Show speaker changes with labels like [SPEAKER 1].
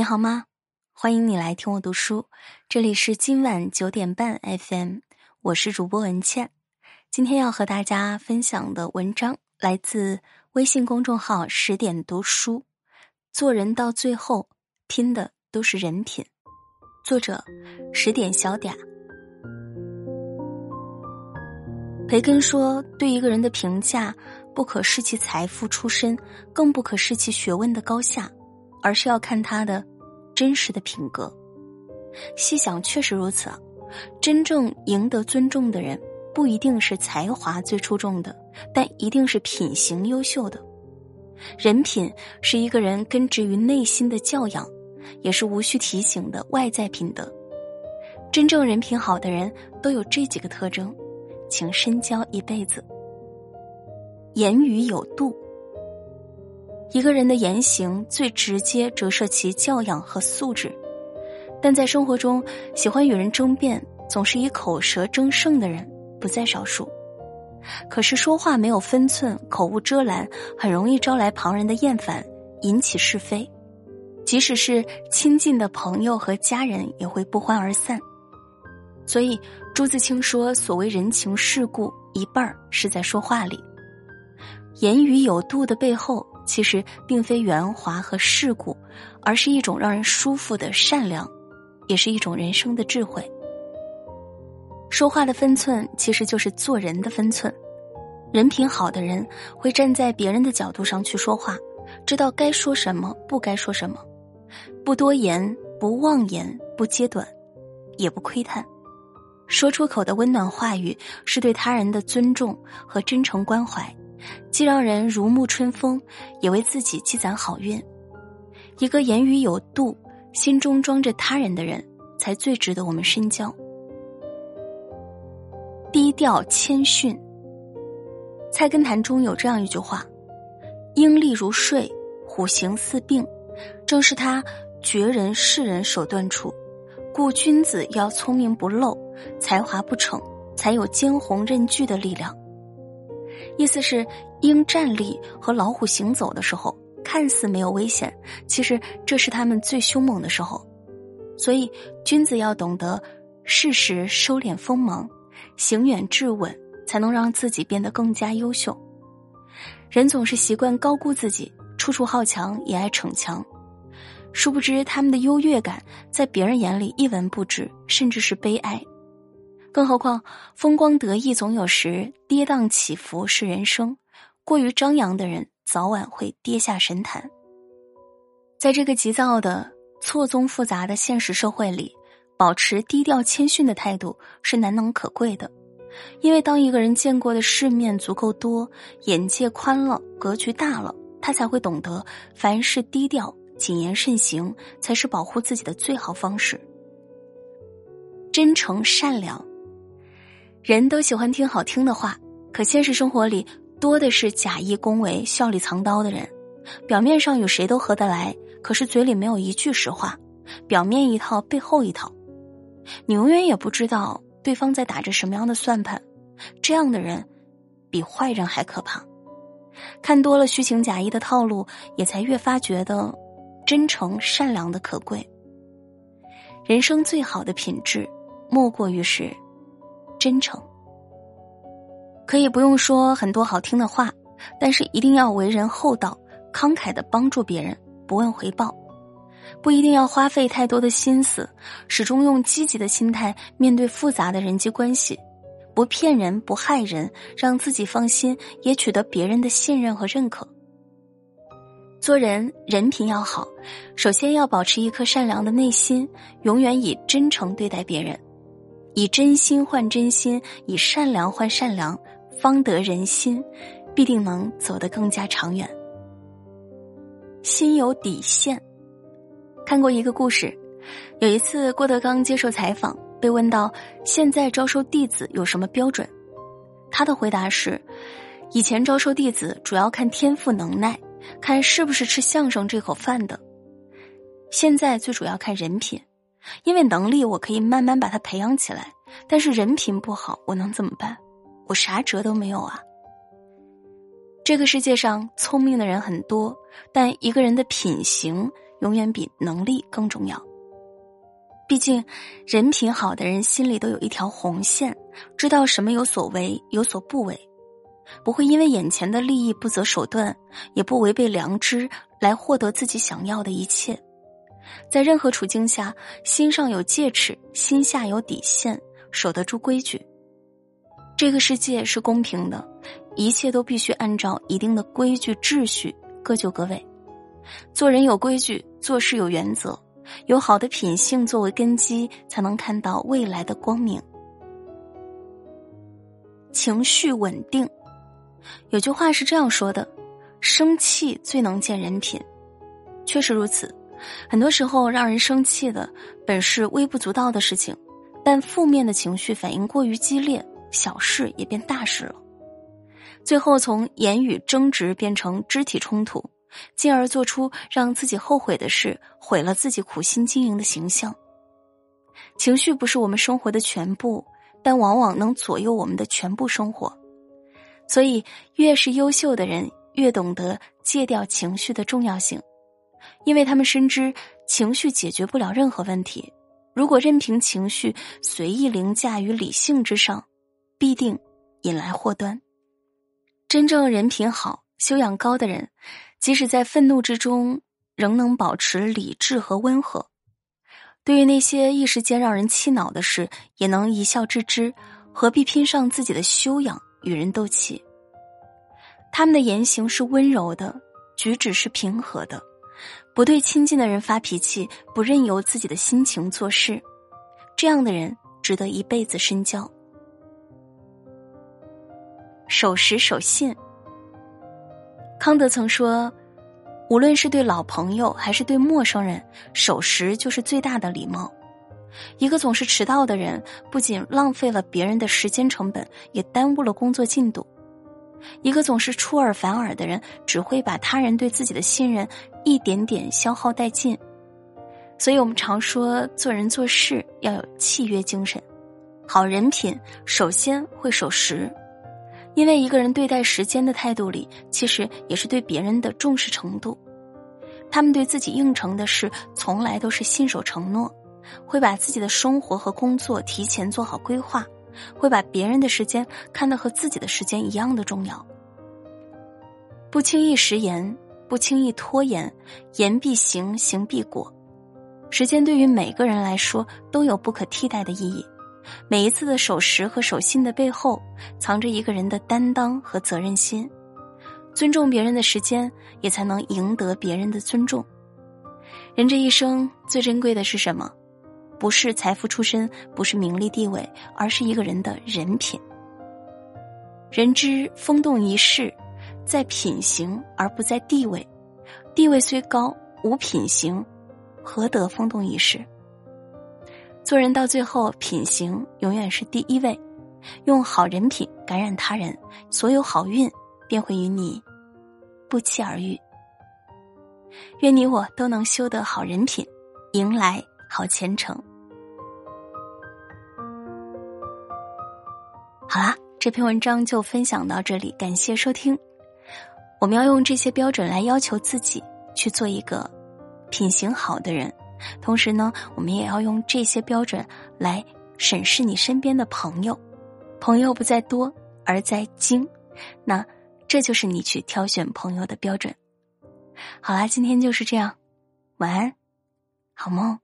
[SPEAKER 1] 你好吗？欢迎你来听我读书，这里是今晚九点半 FM，我是主播文倩。今天要和大家分享的文章来自微信公众号十点读书。做人到最后，拼的都是人品。作者十点小嗲。培根说：“对一个人的评价，不可视其财富出身，更不可视其学问的高下，而是要看他的。”真实的品格，细想确实如此啊。真正赢得尊重的人，不一定是才华最出众的，但一定是品行优秀的。人品是一个人根植于内心的教养，也是无需提醒的外在品德。真正人品好的人都有这几个特征，请深交一辈子。言语有度。一个人的言行最直接折射其教养和素质，但在生活中，喜欢与人争辩、总是以口舌争胜的人不在少数。可是说话没有分寸、口无遮拦，很容易招来旁人的厌烦，引起是非。即使是亲近的朋友和家人，也会不欢而散。所以，朱自清说：“所谓人情世故，一半儿是在说话里。言语有度的背后。”其实并非圆滑和世故，而是一种让人舒服的善良，也是一种人生的智慧。说话的分寸，其实就是做人的分寸。人品好的人会站在别人的角度上去说话，知道该说什么，不该说什么，不多言，不妄言，不揭短，也不窥探。说出口的温暖话语，是对他人的尊重和真诚关怀。既让人如沐春风，也为自己积攒好运。一个言语有度、心中装着他人的人，才最值得我们深交。低调谦逊。《菜根谭》中有这样一句话：“鹰立如睡，虎行似病。”正是他绝人世人手段处，故君子要聪明不露，才华不逞，才有惊鸿任巨的力量。意思是，鹰站立和老虎行走的时候，看似没有危险，其实这是他们最凶猛的时候。所以，君子要懂得适时收敛锋芒，行远致稳，才能让自己变得更加优秀。人总是习惯高估自己，处处好强，也爱逞强，殊不知他们的优越感在别人眼里一文不值，甚至是悲哀。更何况，风光得意总有时，跌宕起伏是人生。过于张扬的人，早晚会跌下神坛。在这个急躁的、错综复杂的现实社会里，保持低调谦逊的态度是难能可贵的。因为当一个人见过的世面足够多，眼界宽了，格局大了，他才会懂得，凡事低调、谨言慎行，才是保护自己的最好方式。真诚善良。人都喜欢听好听的话，可现实生活里多的是假意恭维、笑里藏刀的人。表面上与谁都合得来，可是嘴里没有一句实话，表面一套，背后一套。你永远也不知道对方在打着什么样的算盘。这样的人，比坏人还可怕。看多了虚情假意的套路，也才越发觉得真诚善良的可贵。人生最好的品质，莫过于是。真诚，可以不用说很多好听的话，但是一定要为人厚道、慷慨的帮助别人，不问回报；不一定要花费太多的心思，始终用积极的心态面对复杂的人际关系，不骗人、不害人，让自己放心，也取得别人的信任和认可。做人人品要好，首先要保持一颗善良的内心，永远以真诚对待别人。以真心换真心，以善良换善良，方得人心，必定能走得更加长远。心有底线。看过一个故事，有一次郭德纲接受采访，被问到现在招收弟子有什么标准，他的回答是：以前招收弟子主要看天赋能耐，看是不是吃相声这口饭的，现在最主要看人品。因为能力我可以慢慢把他培养起来，但是人品不好，我能怎么办？我啥辙都没有啊。这个世界上聪明的人很多，但一个人的品行永远比能力更重要。毕竟，人品好的人心里都有一条红线，知道什么有所为，有所不为，不会因为眼前的利益不择手段，也不违背良知来获得自己想要的一切。在任何处境下，心上有戒尺，心下有底线，守得住规矩。这个世界是公平的，一切都必须按照一定的规矩秩序，各就各位。做人有规矩，做事有原则。有好的品性作为根基，才能看到未来的光明。情绪稳定，有句话是这样说的：“生气最能见人品。”确实如此，很多时候让人生气的本是微不足道的事情，但负面的情绪反应过于激烈，小事也变大事了，最后从言语争执变成肢体冲突。进而做出让自己后悔的事，毁了自己苦心经营的形象。情绪不是我们生活的全部，但往往能左右我们的全部生活。所以，越是优秀的人，越懂得戒掉情绪的重要性，因为他们深知情绪解决不了任何问题。如果任凭情绪随意凌驾于理性之上，必定引来祸端。真正人品好、修养高的人。即使在愤怒之中，仍能保持理智和温和；对于那些一时间让人气恼的事，也能一笑置之。何必拼上自己的修养与人斗气？他们的言行是温柔的，举止是平和的，不对亲近的人发脾气，不任由自己的心情做事。这样的人值得一辈子深交。守时守信。康德曾说：“无论是对老朋友还是对陌生人，守时就是最大的礼貌。”一个总是迟到的人，不仅浪费了别人的时间成本，也耽误了工作进度。一个总是出尔反尔的人，只会把他人对自己的信任一点点消耗殆尽。所以我们常说，做人做事要有契约精神，好人品首先会守时。因为一个人对待时间的态度里，其实也是对别人的重视程度。他们对自己应承的事，从来都是信守承诺，会把自己的生活和工作提前做好规划，会把别人的时间看得和自己的时间一样的重要。不轻易食言，不轻易拖延，言必行，行必果。时间对于每个人来说都有不可替代的意义。每一次的守时和守信的背后，藏着一个人的担当和责任心。尊重别人的时间，也才能赢得别人的尊重。人这一生最珍贵的是什么？不是财富出身，不是名利地位，而是一个人的人品。人之风动一世，在品行而不在地位。地位虽高，无品行，何得风动一世？做人到最后，品行永远是第一位。用好人品感染他人，所有好运便会与你不期而遇。愿你我都能修得好人品，迎来好前程。这篇文章就分享到这里，感谢收听。我们要用这些标准来要求自己，去做一个品行好的人。同时呢，我们也要用这些标准来审视你身边的朋友。朋友不在多，而在精。那这就是你去挑选朋友的标准。好啦，今天就是这样，晚安，好梦。